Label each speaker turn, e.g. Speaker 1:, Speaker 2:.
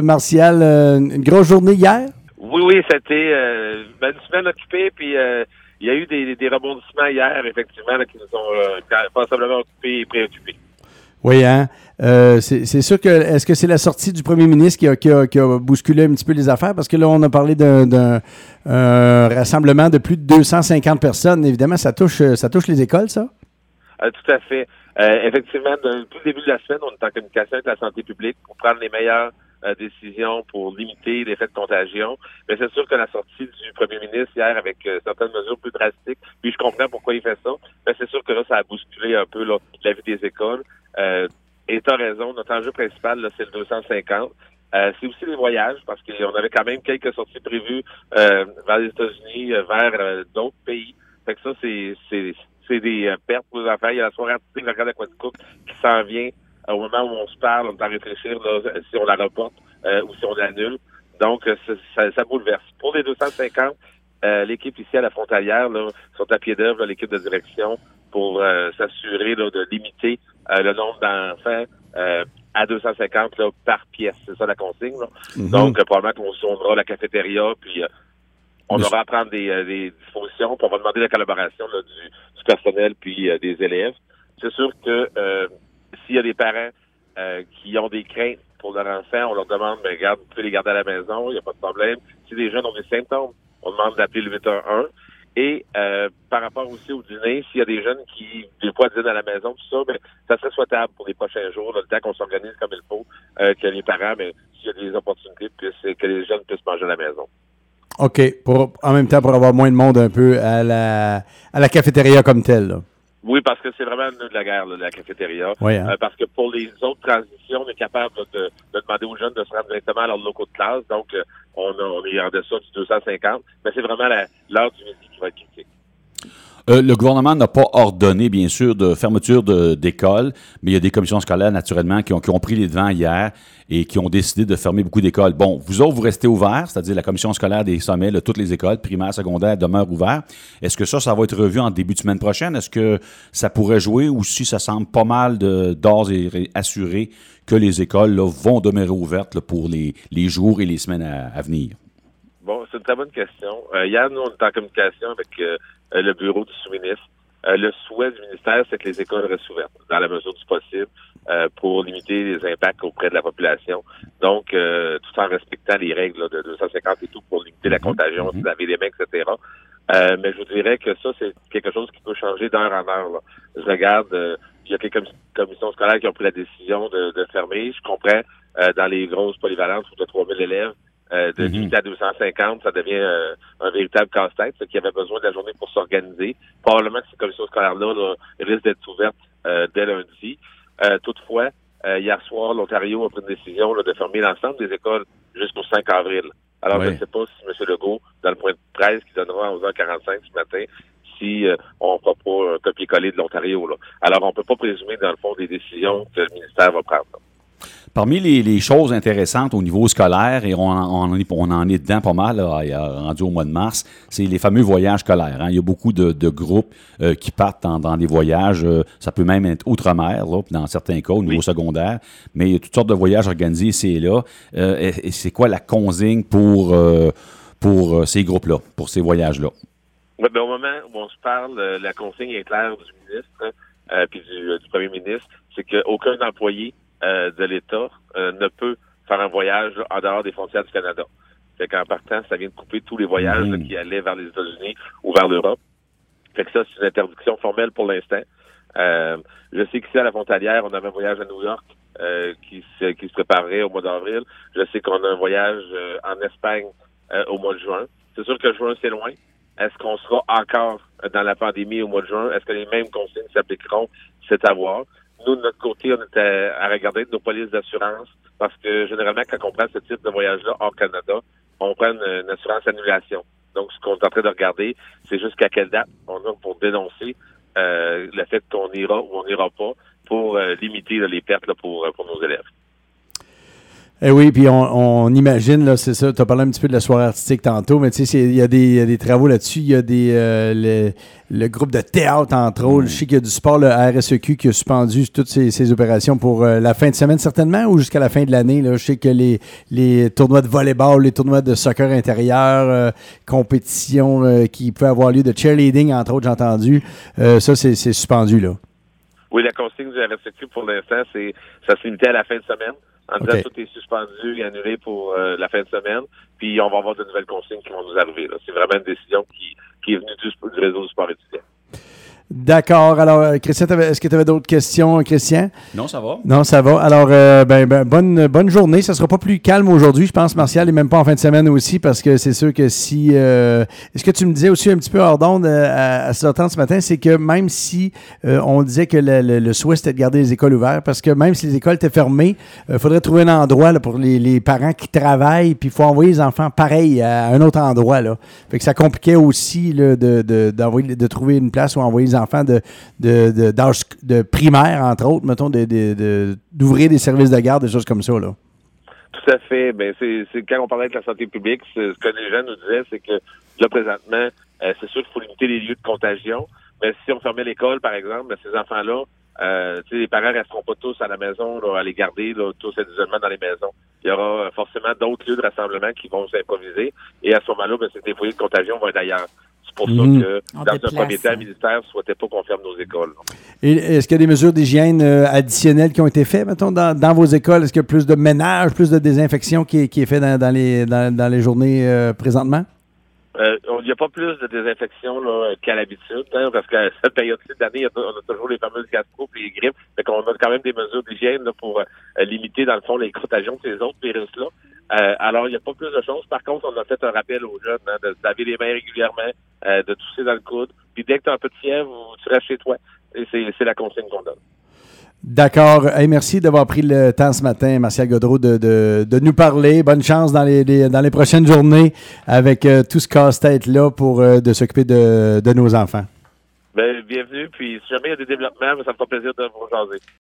Speaker 1: Martial, une grosse journée hier?
Speaker 2: Oui, oui, c'était une semaine occupée, puis il y a eu des, rebondissements hier, effectivement, qui nous ont passablement occupés et préoccupés.
Speaker 1: Oui, hein? Euh, c'est sûr que est-ce que c'est la sortie du premier ministre qui a, bousculé un petit peu les affaires? Parce que là, on a parlé d'un rassemblement de plus de 250 personnes. Évidemment, ça touche ça touche les écoles, ça?
Speaker 2: Euh, tout à fait. Euh, effectivement, depuis le début de la semaine, on est en communication avec la santé publique pour prendre les meilleures décisions pour limiter l'effet de contagion. Mais c'est sûr que la sortie du premier ministre hier avec certaines mesures plus drastiques, puis je comprends pourquoi il fait ça, mais c'est sûr que là, ça a bousculé un peu la vie des écoles. Euh, et tu as raison, notre enjeu principal, c'est le 250. Euh, c'est aussi les voyages, parce qu'on avait quand même quelques sorties prévues euh, vers les États-Unis, euh, vers euh, d'autres pays. Fait que ça, c'est, c'est, c'est des pertes pour les affaires. Il y a la soirée de la Grande qui s'en vient au moment où on se parle, on en réfléchir là, si on la reporte ou si on l'annule. Donc, ça, ça, bouleverse. Pour les 250, l'équipe ici à la frontalière là, sont à pied d'œuvre, l'équipe de direction, pour s'assurer de limiter euh, le nombre d'enfants euh, à 250 là, par pièce. C'est ça la consigne. Mhm. Donc, euh, probablement qu'on sondera la cafétéria, puis on aura à prendre des, des, dispositions, puis on va demander la collaboration du, personnel puis des élèves. C'est sûr que s'il y a des parents qui ont des craintes pour leur enfant, on leur demande, mais regarde, vous pouvez les garder à la maison, il n'y a pas de problème. Si des jeunes ont des symptômes, on demande d'appeler le 811. Et euh, par rapport aussi au dîner, s'il y a des jeunes qui, des fois, dînent à la maison, tout ça, ben, ça serait souhaitable pour les prochains jours, le temps qu'on s'organise comme il faut, euh, que les parents, mais ben, s'il y a des opportunités, puissent, que les jeunes puissent manger à la maison.
Speaker 1: OK. En même temps, pour avoir moins de monde un peu à la, à la cafétéria comme telle.
Speaker 2: Oui, parce que c'est vraiment de la guerre, la cafétéria.
Speaker 1: Oui, hein.
Speaker 2: euh, parce que pour les autres transitions, on est capable de, demander aux jeunes de se rendre directement à leurs locaux de classe. Donc, euh, on, on est en dessous du 250. Mais c'est vraiment l'heure du midi qui va être critique.
Speaker 3: Euh, le gouvernement n'a pas ordonné, bien sûr, de fermeture d'écoles, mais il y a des commissions scolaires, naturellement, qui ont, pris les devants hier et qui ont décidé de fermer beaucoup d'écoles. Bon, vous autres, vous restez ouverts, c'est-à-dire la commission scolaire des sommets, de toutes les écoles, primaires, secondaires, demeurent ouvertes. Est-ce que ça, ça va être revu en début de semaine prochaine? Est-ce que ça pourrait jouer ou si ça semble pas mal d'ores et assuré que les écoles vont demeurer ouvertes pour les, jours et les semaines à, venir?
Speaker 2: Bon, c'est une très bonne question. Euh, hier, nous, on est en communication avec euh, le bureau du sous-ministre. Euh, le souhait du ministère, c'est que les écoles restent ouvertes dans la mesure du possible euh, pour limiter les impacts auprès de la population. Donc, tout en respectant les règles de 250 et tout pour limiter la mhm. contagion, mm laver les mains, etc. mais je vous dirais que ça, c'est quelque chose qui peut changer d'heure en heure. Je regarde, il y a quelques commissions scolaires qui ont pris la décision de, de fermer. Je comprends, dans les grosses polyvalentes où il y a 3000 élèves, euh, de limiter mhm. à 250, ça devient euh, un véritable casse-tête, qui avait besoin de la journée pour s'organiser. Probablement que ces commissions scolaires-là là, risquent d'être ouvertes euh, dès lundi. toutefois, hier soir, l'Ontario a pris une décision de fermer l'ensemble des écoles jusqu'au 5 avril. Alors, je ne sais pas si M. Legault, dans le point de presse qui donnera à 11h45 ce matin, si on ne fera pas un copier-coller de l'Ontario. Alors, on ne peut pas présumer, dans le fond, des décisions que le ministère va prendre.
Speaker 3: Parmi les, choses intéressantes au niveau scolaire, et on, en est dedans pas mal, rendu au mois de mars, c'est les fameux voyages scolaires. Hein. Il y a beaucoup de, groupes euh, qui partent dans, des voyages, euh, ça peut même être outre-mer, dans certains cas, au niveau secondaire, mais il y a toutes sortes de voyages organisés ici et là. Euh, et, c'est quoi la consigne pour, pour ces groupes-là, pour ces voyages-là?
Speaker 2: Ben, au moment où on se parle, la consigne est claire du ministre puis du, du premier ministre, c'est qu'aucun employé de l'État euh, ne peut faire un voyage en dehors des frontières du Canada. Fait qu'en partant, ça vient de couper tous les voyages qui allaient vers les États-Unis ou vers l'Europe. Fait que ça, c'est une interdiction formelle pour l'instant. Euh, je sais qu'ici à la Frontalière, on avait un voyage à New York qui, se, qui se préparerait au mois d'avril. Je sais qu'on a un voyage en Espagne au mois de juin. C'est sûr que juin, c'est loin. Est-ce qu'on sera encore dans la pandémie au mois de juin? Est-ce que les mêmes consignes s'appliqueront? C'est à voir. Nous, de notre côté, on était à regarder nos polices d'assurance parce que généralement, quand on prend ce type de voyage-là hors Canada, on prend une, assurance annulation. Donc, ce qu'on est en train de regarder, c'est jusqu'à quelle date on a pour dénoncer euh, le fait qu'on ira ou on n'ira pas pour euh, limiter les pertes pour, pour nos élèves.
Speaker 1: Eh oui, puis on, imagine, là, c'est ça, tu as parlé un petit peu de la soirée artistique tantôt, mais tu sais, il y, a des travaux là-dessus, il y a des, euh, le, groupe de théâtre, entre autres, je sais qu'il y a du sport, le RSEQ, qui a suspendu toutes ces, opérations pour euh, la fin de semaine certainement, ou jusqu'à la fin de l'année, là, je sais que les, les tournois de volleyball, les tournois de soccer intérieur, euh, compétition qui peut avoir lieu de cheerleading, entre autres, j'ai entendu, ça, c'est suspendu, là.
Speaker 2: Oui, la consigne du RSEQ, pour l'instant, c'est ça se limitait à la fin de semaine en disant tout est suspendu et annulé pour euh, la fin de semaine. Puis on va avoir de nouvelles consignes qui vont nous arriver. C'est vraiment une décision qui, qui est venue du, du réseau du sport étudiant.
Speaker 1: D'accord. Alors, euh, Christian, est-ce que tu avais d'autres questions, Christian?
Speaker 3: Non, ça va.
Speaker 1: Non, ça va. Alors, euh, ben, ben, bonne, bonne journée. Ça sera pas plus calme aujourd'hui, je pense, Martial, et même pas en fin de semaine aussi, parce que c'est sûr que si... Euh, est-ce que tu me disais aussi un petit peu hors d'onde à, à 6h30 ce matin, c'est que même si on disait que le, souhait, c'était de garder les écoles ouvertes, parce que même si les écoles étaient fermées, il faudrait trouver un endroit là, pour les, parents qui travaillent, puis il faut envoyer les enfants pareil à un autre endroit. Là. Fait que ça compliquait aussi là, de, de, de, trouver une place où envoyer les enfants de, de, de, primaire, entre autres, mettons, d'ouvrir des services de garde, des choses comme ça, là.
Speaker 2: Tout à fait. Ben, c'est, quand on parlait de la santé publique, ce que les gens nous disaient, c'est que là, présentement, euh, c'est sûr qu'il faut limiter les lieux de contagion. Mais si on fermait l'école, par exemple, ben, ces enfants-là, euh, les parents resteront pas tous à la maison à les garder tous individuellement dans les maisons. Il y aura forcément d'autres lieux de rassemblement qui vont s'improviser. Et à ce moment-là, ben, des foyers de contagion vont être ailleurs. C'est pour ça mhm. que, dans un premier temps, le ministère ne souhaitait pas qu'on ferme nos écoles.
Speaker 1: est-ce qu'il y a des mesures d'hygiène euh, additionnelles qui ont été faites, mettons, dans, vos écoles? Est-ce qu'il y a plus de ménage, plus de désinfection qui est, fait dans, les, dans, les journées euh, présentement?
Speaker 2: Euh, il n'y a pas plus de désinfection qu'à l'habitude, hein, parce qu'à cette période-ci d'année, on a toujours les fameuses gastro et les grippes. Fait qu'on a quand même des mesures d'hygiène pour limiter, dans le fond, les contagions de ces autres virus-là. Euh, alors, il n'y a pas plus de choses. Par contre, on a fait un rappel aux jeunes hein, de se laver les mains régulièrement, euh, de tousser dans le coude. Puis dès que tu as un peu de fièvre, tu restes chez toi. C'est la consigne qu'on donne.
Speaker 1: D'accord. merci d'avoir pris le temps ce matin, Martial Godreau, de, de, nous parler. Bonne chance dans les, dans les prochaines journées avec euh, tout ce casse-tête-là pour de s'occuper de, de nos enfants.
Speaker 2: Ben, bienvenue. Puis si jamais il y a des développements, ça me fera plaisir de vous jaser.